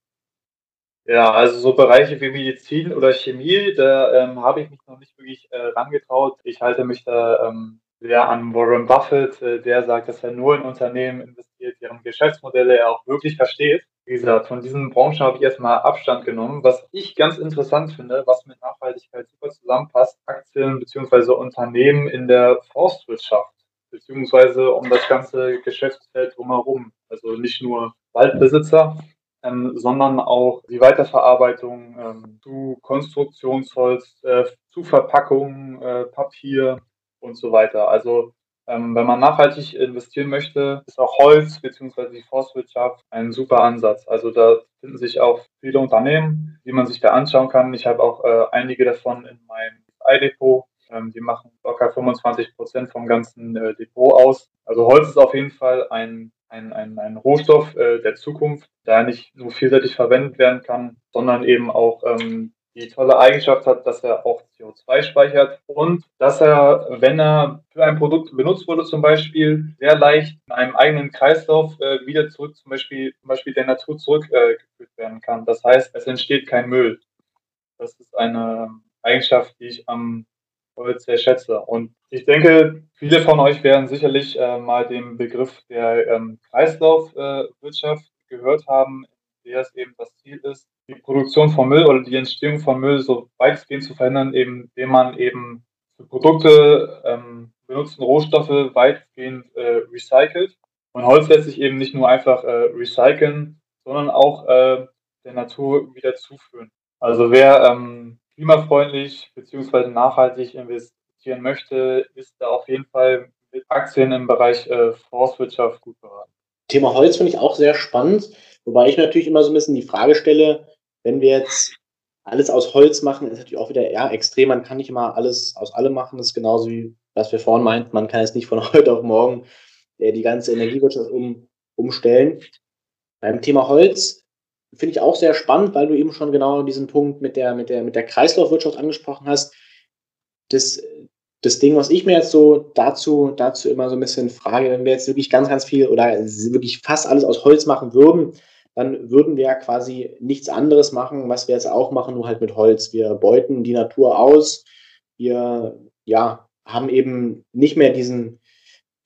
Ja, also so Bereiche wie Medizin oder Chemie, da ähm, habe ich mich noch nicht wirklich äh, rangetraut. Ich halte mich da ähm, sehr an Warren Buffett, äh, der sagt, dass er nur in Unternehmen investiert, deren Geschäftsmodelle er auch wirklich versteht. Wie gesagt, von diesen Branchen habe ich erstmal Abstand genommen. Was ich ganz interessant finde, was mit Nachhaltigkeit super zusammenpasst, Aktien bzw. Unternehmen in der Forstwirtschaft beziehungsweise um das ganze Geschäftsfeld drumherum. Also nicht nur Waldbesitzer, ähm, sondern auch die Weiterverarbeitung ähm, zu Konstruktionsholz, äh, zu Verpackung, äh, Papier und so weiter. Also ähm, wenn man nachhaltig investieren möchte, ist auch Holz bzw. die Forstwirtschaft ein super Ansatz. Also da finden sich auch viele Unternehmen, die man sich da anschauen kann. Ich habe auch äh, einige davon in meinem iDepot. Ähm, die machen locker 25 Prozent vom ganzen äh, Depot aus. Also Holz ist auf jeden Fall ein ein, ein, ein Rohstoff äh, der Zukunft, der nicht nur vielseitig verwendet werden kann, sondern eben auch ähm, die tolle Eigenschaft hat, dass er auch CO2 speichert und dass er, wenn er für ein Produkt benutzt wurde, zum Beispiel sehr leicht in einem eigenen Kreislauf äh, wieder zurück, zum Beispiel, zum Beispiel der Natur zurückgeführt äh, werden kann. Das heißt, es entsteht kein Müll. Das ist eine Eigenschaft, die ich am Holz sehr schätze. Und ich denke, viele von euch werden sicherlich äh, mal den Begriff der ähm, Kreislaufwirtschaft gehört haben, der es eben das Ziel ist, die Produktion von Müll oder die Entstehung von Müll so weitgehend zu verhindern, eben, indem man eben Produkte ähm, benutzten Rohstoffe weitgehend äh, recycelt. Und Holz lässt sich eben nicht nur einfach äh, recyceln, sondern auch äh, der Natur wieder zuführen. Also wer ähm, klimafreundlich bzw. nachhaltig investieren möchte, ist da auf jeden Fall mit Aktien im Bereich äh, Forstwirtschaft gut beraten. Thema Holz finde ich auch sehr spannend, wobei ich natürlich immer so ein bisschen die Frage stelle, wenn wir jetzt alles aus Holz machen, ist natürlich auch wieder eher extrem. Man kann nicht immer alles aus allem machen. Das ist genauso wie, was wir vorhin meinten. Man kann es nicht von heute auf morgen äh, die ganze Energiewirtschaft um, umstellen. Beim Thema Holz finde ich auch sehr spannend, weil du eben schon genau diesen Punkt mit der, mit der, mit der Kreislaufwirtschaft angesprochen hast. Das, das Ding, was ich mir jetzt so dazu, dazu immer so ein bisschen frage, wenn wir jetzt wirklich ganz, ganz viel oder wirklich fast alles aus Holz machen würden, dann würden wir ja quasi nichts anderes machen, was wir jetzt auch machen, nur halt mit Holz. Wir beuten die Natur aus. Wir, ja, haben eben nicht mehr diesen,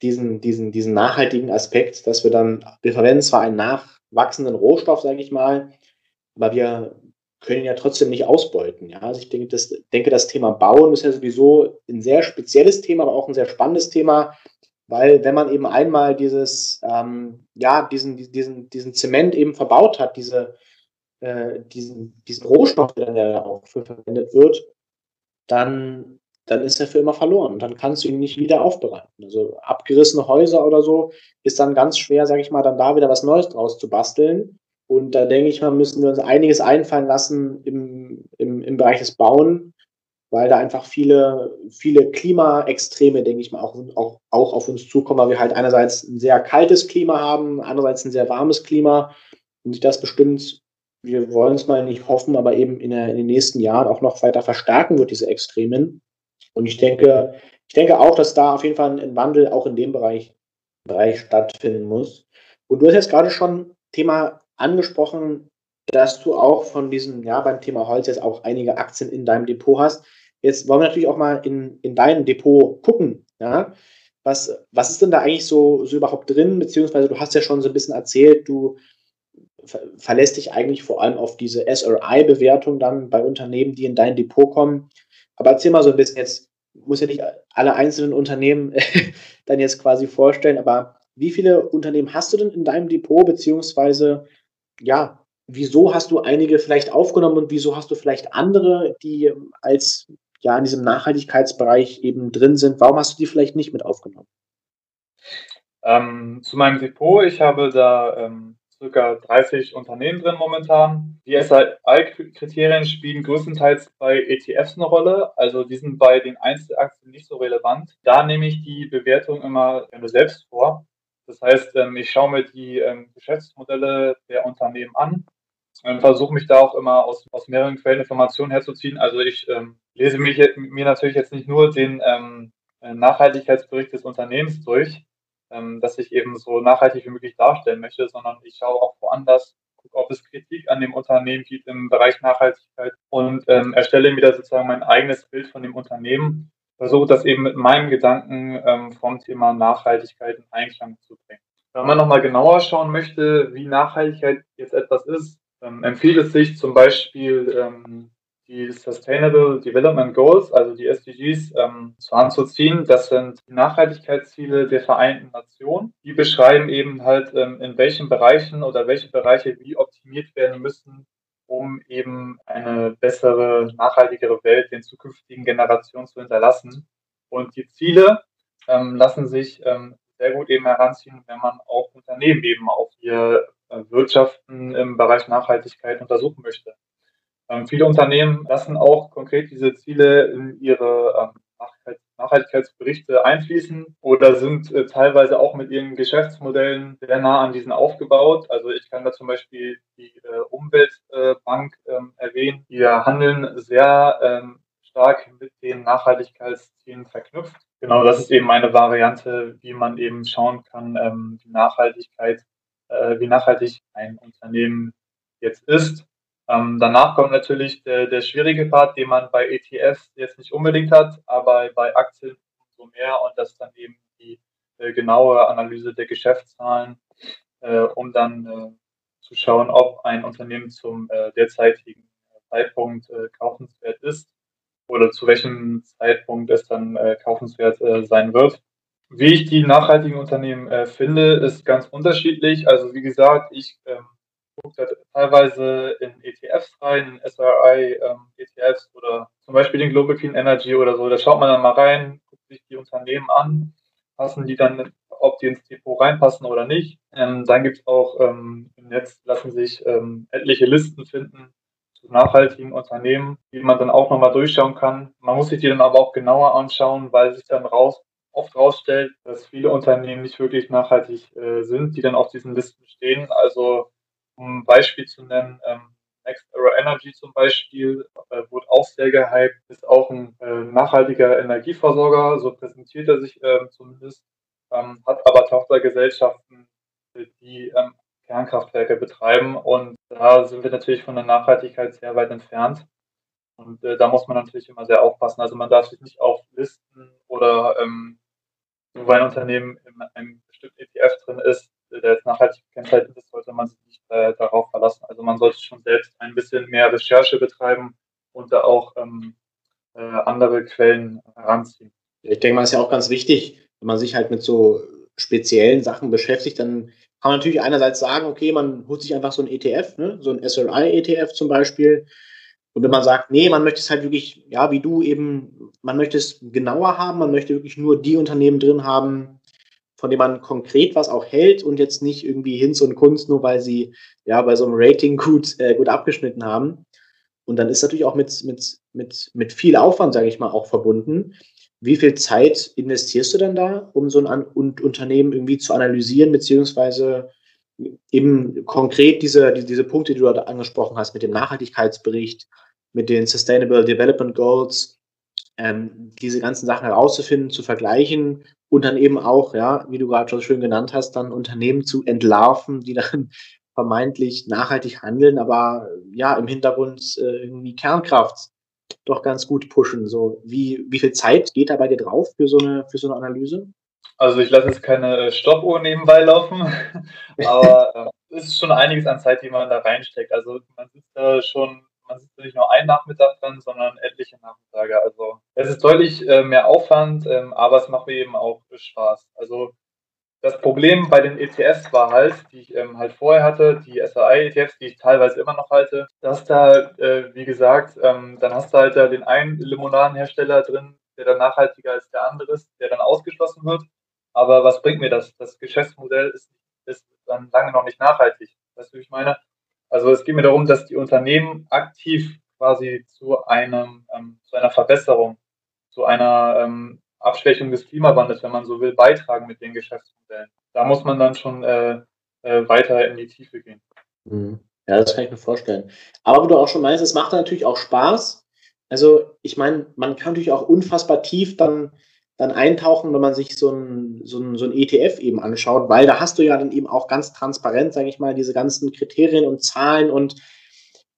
diesen, diesen, diesen nachhaltigen Aspekt, dass wir dann, wir verwenden zwar einen nachwachsenden Rohstoff, sage ich mal, aber wir können ja trotzdem nicht ausbeuten. Ja? Also ich denke das, denke, das Thema Bauen ist ja sowieso ein sehr spezielles Thema, aber auch ein sehr spannendes Thema, weil wenn man eben einmal dieses, ähm, ja, diesen, diesen, diesen Zement eben verbaut hat, diese, äh, diesen, diesen Rohstoff, der dann ja auch für verwendet wird, dann dann ist er für immer verloren und dann kannst du ihn nicht wieder aufbereiten. Also abgerissene Häuser oder so ist dann ganz schwer, sage ich mal, dann da wieder was Neues draus zu basteln. Und da denke ich mal, müssen wir uns einiges einfallen lassen im, im, im Bereich des Bauen, weil da einfach viele, viele Klimaextreme, denke ich mal, auch, auch, auch auf uns zukommen, weil wir halt einerseits ein sehr kaltes Klima haben, andererseits ein sehr warmes Klima und sich das bestimmt, wir wollen es mal nicht hoffen, aber eben in, der, in den nächsten Jahren auch noch weiter verstärken wird, diese Extremen. Und ich denke, ich denke auch, dass da auf jeden Fall ein Wandel auch in dem Bereich, Bereich stattfinden muss. Und du hast jetzt gerade schon Thema angesprochen, dass du auch von diesem, ja, beim Thema Holz jetzt auch einige Aktien in deinem Depot hast. Jetzt wollen wir natürlich auch mal in, in dein Depot gucken. Ja? Was, was ist denn da eigentlich so, so überhaupt drin? Beziehungsweise du hast ja schon so ein bisschen erzählt, du verlässt dich eigentlich vor allem auf diese SRI-Bewertung dann bei Unternehmen, die in dein Depot kommen. Aber erzähl mal so ein bisschen jetzt, muss ja nicht alle einzelnen Unternehmen dann jetzt quasi vorstellen, aber wie viele Unternehmen hast du denn in deinem Depot, beziehungsweise ja, wieso hast du einige vielleicht aufgenommen und wieso hast du vielleicht andere, die als ja in diesem Nachhaltigkeitsbereich eben drin sind? Warum hast du die vielleicht nicht mit aufgenommen? Ähm, zu meinem Depot, ich habe da ähm, circa 30 Unternehmen drin momentan. Die SRI-Kriterien spielen größtenteils bei ETFs eine Rolle, also die sind bei den Einzelaktien nicht so relevant. Da nehme ich die Bewertung immer selbst vor. Das heißt, ähm, ich schaue mir die ähm, Geschäftsmodelle der Unternehmen an und versuche mich da auch immer aus, aus mehreren Quellen Informationen herzuziehen. Also ich ähm, lese mich, mir natürlich jetzt nicht nur den ähm, Nachhaltigkeitsbericht des Unternehmens durch, ähm, dass ich eben so nachhaltig wie möglich darstellen möchte, sondern ich schaue auch woanders, gucke, ob es Kritik an dem Unternehmen gibt im Bereich Nachhaltigkeit und ähm, erstelle mir da sozusagen mein eigenes Bild von dem Unternehmen, versuche das eben mit meinem Gedanken ähm, vom Thema Nachhaltigkeit in Einklang zu bringen. Wenn man nochmal genauer schauen möchte, wie Nachhaltigkeit jetzt etwas ist, ähm, empfiehlt es sich zum Beispiel ähm, die Sustainable Development Goals, also die SDGs, ähm, heranzuziehen. Das sind Nachhaltigkeitsziele der Vereinten Nationen. Die beschreiben eben halt, ähm, in welchen Bereichen oder welche Bereiche wie optimiert werden müssen, um eben eine bessere, nachhaltigere Welt den zukünftigen Generationen zu hinterlassen. Und die Ziele ähm, lassen sich ähm, sehr gut eben heranziehen, wenn man auch Unternehmen eben auf ihr äh, Wirtschaften im Bereich Nachhaltigkeit untersuchen möchte. Ähm, viele Unternehmen lassen auch konkret diese Ziele in ihre ähm, Nachhaltigkeitsberichte einfließen oder sind äh, teilweise auch mit ihren Geschäftsmodellen sehr nah an diesen aufgebaut. Also ich kann da zum Beispiel die äh, Umweltbank äh, erwähnen. Die handeln sehr ähm, stark mit den Nachhaltigkeitszielen verknüpft. Genau, das ist eben eine Variante, wie man eben schauen kann, ähm, wie Nachhaltigkeit, wie nachhaltig ein Unternehmen jetzt ist ähm, danach kommt natürlich der, der schwierige Part, den man bei ETFs jetzt nicht unbedingt hat, aber bei Aktien umso mehr und das dann eben die äh, genaue Analyse der Geschäftszahlen, äh, um dann äh, zu schauen, ob ein Unternehmen zum äh, derzeitigen Zeitpunkt äh, kaufenswert ist oder zu welchem Zeitpunkt es dann äh, kaufenswert sein wird. Wie ich die nachhaltigen Unternehmen finde, ist ganz unterschiedlich. Also wie gesagt, ich ähm, guckt halt teilweise in ETFs rein, in SRI ähm, ETFs oder zum Beispiel den Global Clean Energy oder so. Da schaut man dann mal rein, guckt sich die Unternehmen an, passen die dann, ob die ins Depot reinpassen oder nicht. Ähm, dann gibt es auch ähm, im Netz lassen sich ähm, etliche Listen finden zu nachhaltigen Unternehmen, die man dann auch nochmal durchschauen kann. Man muss sich die dann aber auch genauer anschauen, weil sich dann raus oft rausstellt, dass viele Unternehmen nicht wirklich nachhaltig äh, sind, die dann auf diesen Listen stehen. Also Um ein Beispiel zu nennen, ähm, Next Era Energy zum Beispiel äh, wurde auch sehr gehypt, ist auch ein äh, nachhaltiger Energieversorger, so präsentiert er sich äh, zumindest, ähm, hat aber Tochtergesellschaften, die ähm, Kernkraftwerke betreiben und da sind wir natürlich von der Nachhaltigkeit sehr weit entfernt. Und äh, da muss man natürlich immer sehr aufpassen. Also man darf sich nicht auf Listen oder ähm, nur weil ein Unternehmen in einem bestimmten ETF drin ist, der jetzt nachhaltig gekennzeichnet ist, sollte man sich äh, darauf verlassen. Also man sollte schon selbst ein bisschen mehr Recherche betreiben und da auch ähm, äh, andere Quellen heranziehen. Ich denke mal, ist ja auch ganz wichtig, wenn man sich halt mit so speziellen Sachen beschäftigt, dann kann man natürlich einerseits sagen, okay, man holt sich einfach so ein ETF, ne? so ein SRI-ETF zum Beispiel. Und wenn man sagt, nee, man möchte es halt wirklich, ja, wie du eben, man möchte es genauer haben, man möchte wirklich nur die Unternehmen drin haben, von dem man konkret was auch hält und jetzt nicht irgendwie Hinz und Kunst, nur weil sie ja bei so einem Rating gut, äh, gut abgeschnitten haben. Und dann ist natürlich auch mit, mit, mit, mit viel Aufwand, sage ich mal, auch verbunden. Wie viel Zeit investierst du denn da, um so ein An und Unternehmen irgendwie zu analysieren, beziehungsweise eben konkret diese, die, diese Punkte, die du da angesprochen hast, mit dem Nachhaltigkeitsbericht, mit den Sustainable Development Goals, ähm, diese ganzen Sachen herauszufinden, zu vergleichen und dann eben auch, ja, wie du gerade schon schön genannt hast, dann Unternehmen zu entlarven, die dann vermeintlich nachhaltig handeln, aber ja, im Hintergrund äh, irgendwie Kernkraft doch ganz gut pushen. So, wie, wie viel Zeit geht da bei dir drauf für so eine, für so eine Analyse? Also ich lasse jetzt keine Stoppuhr nebenbei laufen, aber äh, es ist schon einiges an Zeit, die man da reinsteckt. Also man sitzt da schon man sitzt nicht nur einen Nachmittag dran, sondern etliche Nachmittage. Also es ist deutlich äh, mehr Aufwand, ähm, aber es macht mir eben auch Spaß. Also das Problem bei den ETFs war halt, die ich ähm, halt vorher hatte, die SAI-ETFs, die ich teilweise immer noch halte, dass da, äh, wie gesagt, ähm, dann hast du halt da den einen Limonadenhersteller drin, der dann nachhaltiger als der andere ist, der dann ausgeschlossen wird. Aber was bringt mir das? Das Geschäftsmodell ist, ist dann lange noch nicht nachhaltig. Weißt du, wie ich meine? Also es geht mir darum, dass die Unternehmen aktiv quasi zu einem ähm, zu einer Verbesserung, zu einer ähm, Abschwächung des Klimawandels, wenn man so will, beitragen mit den Geschäftsmodellen. Da muss man dann schon äh, äh, weiter in die Tiefe gehen. Mhm. Ja, das kann ich mir vorstellen. Aber wo du auch schon meinst, es macht natürlich auch Spaß. Also ich meine, man kann natürlich auch unfassbar tief dann dann eintauchen, wenn man sich so ein, so, ein, so ein ETF eben anschaut, weil da hast du ja dann eben auch ganz transparent, sage ich mal, diese ganzen Kriterien und Zahlen und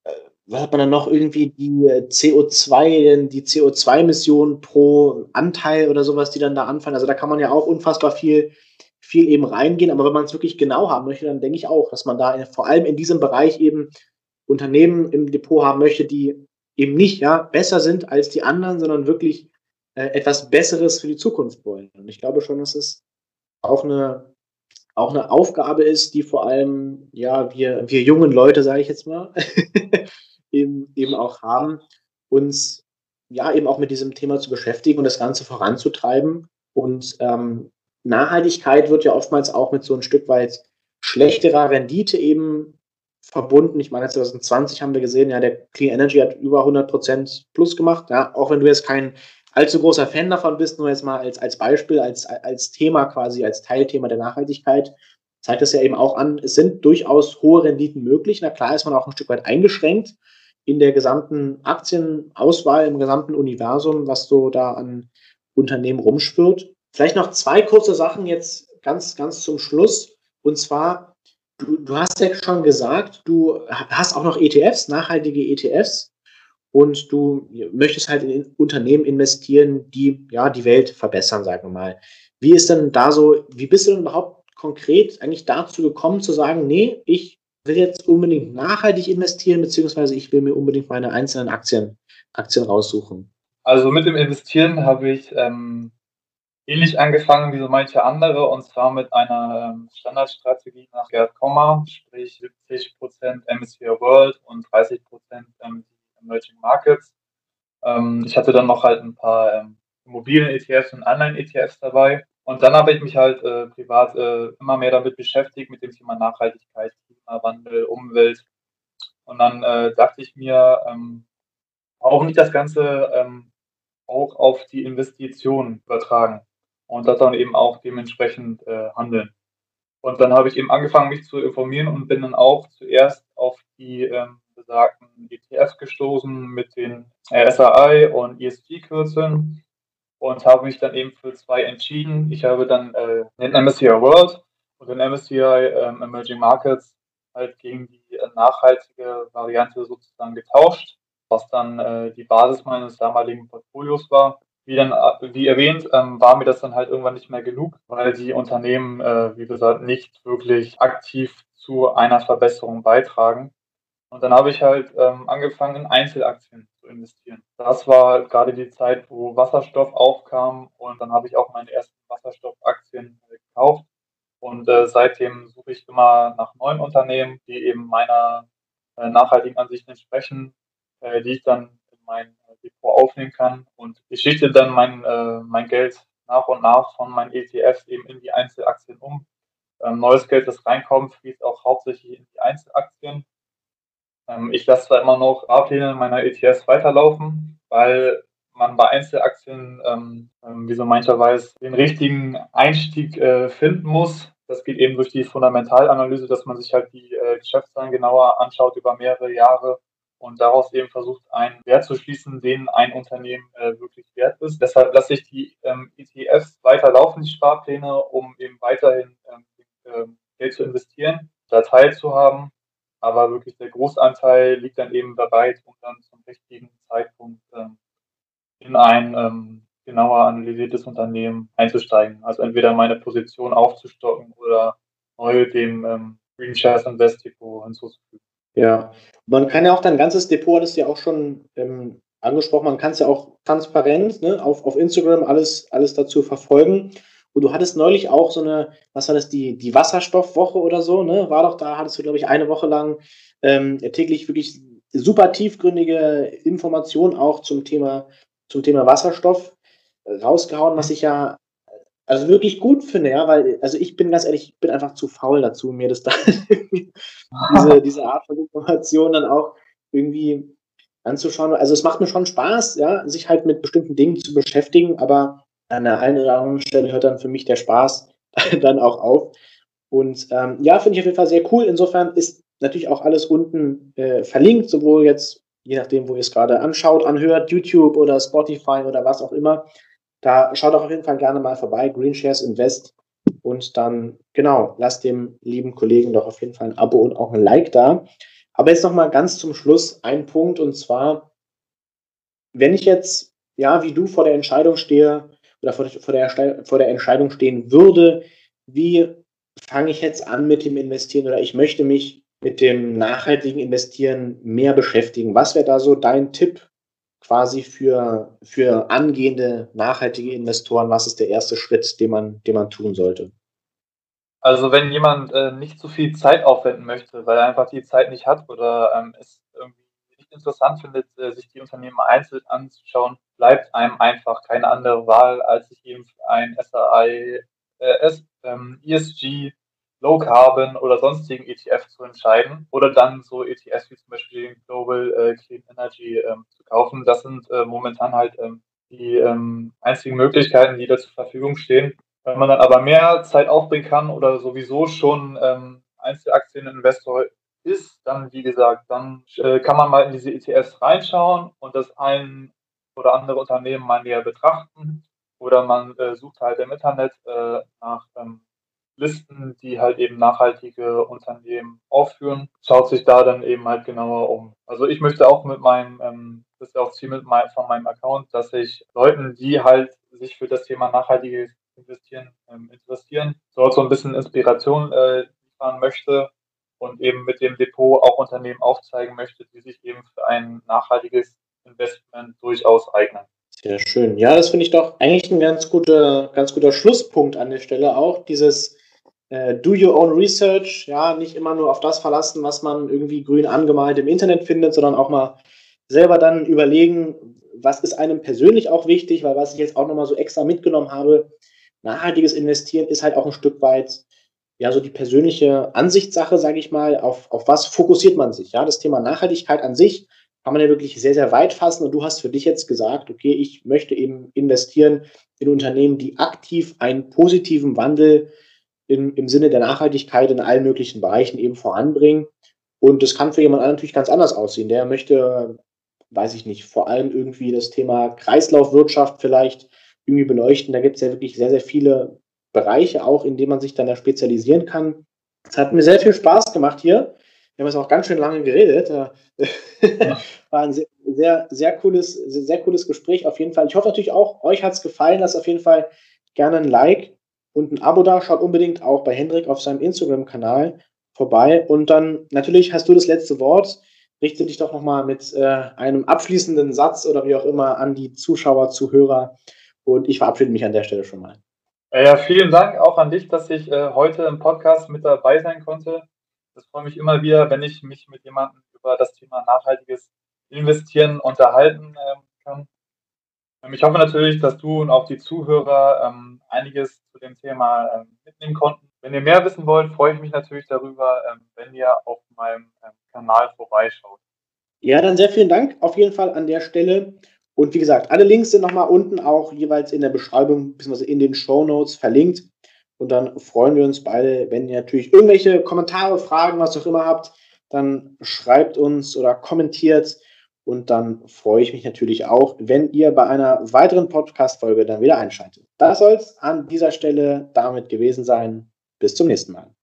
äh, was hat man dann noch irgendwie die CO2, die CO2-Emissionen pro Anteil oder sowas, die dann da anfallen. Also da kann man ja auch unfassbar viel, viel eben reingehen. Aber wenn man es wirklich genau haben möchte, dann denke ich auch, dass man da in, vor allem in diesem Bereich eben Unternehmen im Depot haben möchte, die eben nicht ja, besser sind als die anderen, sondern wirklich äh, etwas Besseres für die Zukunft wollen. Und ich glaube schon, dass es auch eine, auch eine Aufgabe ist, die vor allem, ja, wir, wir jungen Leute, sage ich jetzt mal, eben, eben auch haben, uns ja eben auch mit diesem Thema zu beschäftigen und das Ganze voranzutreiben. Und ähm, Nachhaltigkeit wird ja oftmals auch mit so ein Stück weit schlechterer Rendite eben verbunden. Ich meine, 2020 haben wir gesehen, ja, der Clean Energy hat über 100 Prozent plus gemacht. Ja, auch wenn du jetzt kein allzu großer Fan davon bist, nur jetzt mal als, als Beispiel, als, als Thema quasi, als Teilthema der Nachhaltigkeit, zeigt das ja eben auch an, es sind durchaus hohe Renditen möglich. Na klar ist man auch ein Stück weit eingeschränkt in der gesamten Aktienauswahl, im gesamten Universum, was so da an Unternehmen rumschwirrt. Vielleicht noch zwei kurze Sachen jetzt ganz, ganz zum Schluss. Und zwar, du, du hast ja schon gesagt, du hast auch noch ETFs, nachhaltige ETFs und du möchtest halt in Unternehmen investieren, die ja die Welt verbessern, sagen wir mal. Wie ist denn da so, wie bist du denn überhaupt konkret eigentlich dazu gekommen zu sagen, nee, ich will jetzt unbedingt nachhaltig investieren, beziehungsweise ich will mir unbedingt meine einzelnen Aktien, Aktien raussuchen? Also mit dem Investieren habe ich ähm, ähnlich angefangen wie so manche andere und zwar mit einer ähm, Standardstrategie nach Gerd Komma, sprich 70% MSCI World und 30% ähm, Emerging Markets. Ähm, ich hatte dann noch halt ein paar ähm, Immobilien-ETFs und Online-ETFs dabei. Und dann habe ich mich halt äh, privat äh, immer mehr damit beschäftigt, mit dem Thema Nachhaltigkeit, Klimawandel, Umwelt. Und dann äh, dachte ich mir, ähm, warum nicht das Ganze ähm, auch auf die Investitionen übertragen und das dann eben auch dementsprechend äh, handeln. Und dann habe ich eben angefangen, mich zu informieren und bin dann auch zuerst auf die ähm, besagten ETFs gestoßen mit den RSI und ESG-Kürzeln und habe mich dann eben für zwei entschieden. Ich habe dann äh, den MSCI World und den MSCI ähm, Emerging Markets halt gegen die äh, nachhaltige Variante sozusagen getauscht, was dann äh, die Basis meines damaligen Portfolios war. Wie, dann, äh, wie erwähnt, ähm, war mir das dann halt irgendwann nicht mehr genug, weil die Unternehmen, äh, wie gesagt, nicht wirklich aktiv zu einer Verbesserung beitragen. Und dann habe ich halt ähm, angefangen, in Einzelaktien zu investieren. Das war gerade die Zeit, wo Wasserstoff aufkam und dann habe ich auch meine ersten Wasserstoffaktien gekauft. Und äh, seitdem suche ich immer nach neuen Unternehmen, die eben meiner äh, nachhaltigen Ansicht entsprechen, äh, die ich dann in mein äh, Depot aufnehmen kann. Und ich schichte dann mein, äh, mein Geld nach und nach von meinen ETFs eben in die Einzelaktien um. Ähm, neues Geld, das reinkommt, fließt auch hauptsächlich in die Einzelaktien. Ähm, ich lasse zwar immer noch A-Pläne meiner ETFs weiterlaufen, weil man bei Einzelaktien, ähm, ähm, wie so mancher weiß, den richtigen Einstieg äh, finden muss. Das geht eben durch die Fundamentalanalyse, dass man sich halt die äh, Geschäftszahlen genauer anschaut über mehrere Jahre und daraus eben versucht, einen Wert zu schließen, den ein Unternehmen äh, wirklich wert ist. Deshalb lasse ich die ähm, ETFs weiterlaufen, die Sparpläne, um eben weiterhin ähm, ähm, Geld zu investieren, da teilzuhaben. Aber wirklich der Großanteil liegt dann eben bereit, um dann zum richtigen Zeitpunkt ähm, in ein ähm, genauer analysiertes Unternehmen einzusteigen. Also entweder meine Position aufzustocken oder neu dem ähm, Green Shares Invest Depot hinzuzufügen. Ja, man kann ja auch dein ganzes Depot, das ist ja auch schon ähm, angesprochen, man kann es ja auch transparent ne, auf, auf Instagram alles, alles dazu verfolgen. Und du hattest neulich auch so eine, was war das, die, die Wasserstoffwoche oder so, ne? War doch da, hattest du, glaube ich, eine Woche lang ähm, täglich wirklich super tiefgründige Informationen auch zum Thema zum Thema Wasserstoff äh, rausgehauen, was ich ja also wirklich gut finde, ja, weil, also ich bin ganz ehrlich, ich bin einfach zu faul dazu, mir das da diese, diese Art von Information dann auch irgendwie anzuschauen. Also es macht mir schon Spaß, ja, sich halt mit bestimmten Dingen zu beschäftigen, aber an der einen oder anderen Stelle hört dann für mich der Spaß dann auch auf. Und ähm, ja, finde ich auf jeden Fall sehr cool. Insofern ist natürlich auch alles unten äh, verlinkt, sowohl jetzt je nachdem, wo ihr es gerade anschaut, anhört, YouTube oder Spotify oder was auch immer. Da schaut auch auf jeden Fall gerne mal vorbei, Green Shares Invest. Und dann, genau, lasst dem lieben Kollegen doch auf jeden Fall ein Abo und auch ein Like da. Aber jetzt nochmal ganz zum Schluss ein Punkt und zwar, wenn ich jetzt, ja, wie du vor der Entscheidung stehe oder vor, vor, der, vor der Entscheidung stehen würde, wie fange ich jetzt an mit dem Investieren oder ich möchte mich mit dem nachhaltigen Investieren mehr beschäftigen. Was wäre da so dein Tipp quasi für, für angehende nachhaltige Investoren? Was ist der erste Schritt, den man, den man tun sollte? Also wenn jemand äh, nicht so viel Zeit aufwenden möchte, weil er einfach die Zeit nicht hat oder ähm, es irgendwie nicht interessant findet, äh, sich die Unternehmen einzeln anzuschauen, bleibt einem einfach keine andere Wahl, als sich eben für ein SRI, äh, ähm, ESG Low Carbon oder sonstigen ETF zu entscheiden oder dann so ETFs wie zum Beispiel den Global äh, Clean Energy ähm, zu kaufen. Das sind äh, momentan halt ähm, die ähm, einzigen Möglichkeiten, die da zur Verfügung stehen. Wenn man dann aber mehr Zeit aufbringen kann oder sowieso schon ähm, Einzelaktieninvestor ist, dann wie gesagt, dann äh, kann man mal in diese ETFs reinschauen und das ein oder andere Unternehmen mal näher betrachten. Oder man äh, sucht halt im Internet äh, nach ähm, Listen, die halt eben nachhaltige Unternehmen aufführen, schaut sich da dann eben halt genauer um. Also ich möchte auch mit meinem, ähm, das ist ja auch Ziel mit mein, von meinem Account, dass ich Leuten, die halt sich für das Thema nachhaltiges Investieren ähm, interessieren, dort so ein bisschen Inspiration äh, liefern möchte und eben mit dem Depot auch Unternehmen aufzeigen möchte, die sich eben für ein nachhaltiges Investment durchaus eignen. Sehr schön. Ja, das finde ich doch eigentlich ein ganz guter, ganz guter Schlusspunkt an der Stelle auch. Dieses äh, do your own research, ja, nicht immer nur auf das verlassen, was man irgendwie grün angemalt im Internet findet, sondern auch mal selber dann überlegen, was ist einem persönlich auch wichtig, weil was ich jetzt auch nochmal so extra mitgenommen habe, nachhaltiges Investieren ist halt auch ein Stück weit ja so die persönliche Ansichtssache, sage ich mal, auf, auf was fokussiert man sich. Ja, das Thema Nachhaltigkeit an sich kann man ja wirklich sehr, sehr weit fassen und du hast für dich jetzt gesagt, okay, ich möchte eben investieren in Unternehmen, die aktiv einen positiven Wandel in, im Sinne der Nachhaltigkeit in allen möglichen Bereichen eben voranbringen. Und das kann für jemand natürlich ganz anders aussehen. Der möchte, weiß ich nicht, vor allem irgendwie das Thema Kreislaufwirtschaft vielleicht irgendwie beleuchten. Da gibt es ja wirklich sehr, sehr viele Bereiche auch, in denen man sich dann da spezialisieren kann. Es hat mir sehr viel Spaß gemacht hier. Wir haben jetzt auch ganz schön lange geredet. War ein sehr, sehr, sehr, cooles, sehr cooles Gespräch auf jeden Fall. Ich hoffe natürlich auch, euch hat es gefallen. Lasst auf jeden Fall gerne ein Like und ein Abo da. Schaut unbedingt auch bei Hendrik auf seinem Instagram-Kanal vorbei. Und dann natürlich hast du das letzte Wort. Richte dich doch nochmal mit äh, einem abschließenden Satz oder wie auch immer an die Zuschauer, Zuhörer. Und ich verabschiede mich an der Stelle schon mal. Ja, vielen Dank auch an dich, dass ich äh, heute im Podcast mit dabei sein konnte. Das freut mich immer wieder, wenn ich mich mit jemandem über das Thema nachhaltiges Investieren unterhalten äh, kann. Ähm, ich hoffe natürlich, dass du und auch die Zuhörer ähm, einiges zu dem Thema ähm, mitnehmen konnten. Wenn ihr mehr wissen wollt, freue ich mich natürlich darüber, ähm, wenn ihr auf meinem ähm, Kanal vorbeischaut. Ja, dann sehr vielen Dank auf jeden Fall an der Stelle. Und wie gesagt, alle Links sind nochmal unten auch jeweils in der Beschreibung bzw. in den Show Notes verlinkt. Und dann freuen wir uns beide, wenn ihr natürlich irgendwelche Kommentare, Fragen, was auch immer habt, dann schreibt uns oder kommentiert. Und dann freue ich mich natürlich auch, wenn ihr bei einer weiteren Podcast-Folge dann wieder einschaltet. Das soll es an dieser Stelle damit gewesen sein. Bis zum nächsten Mal.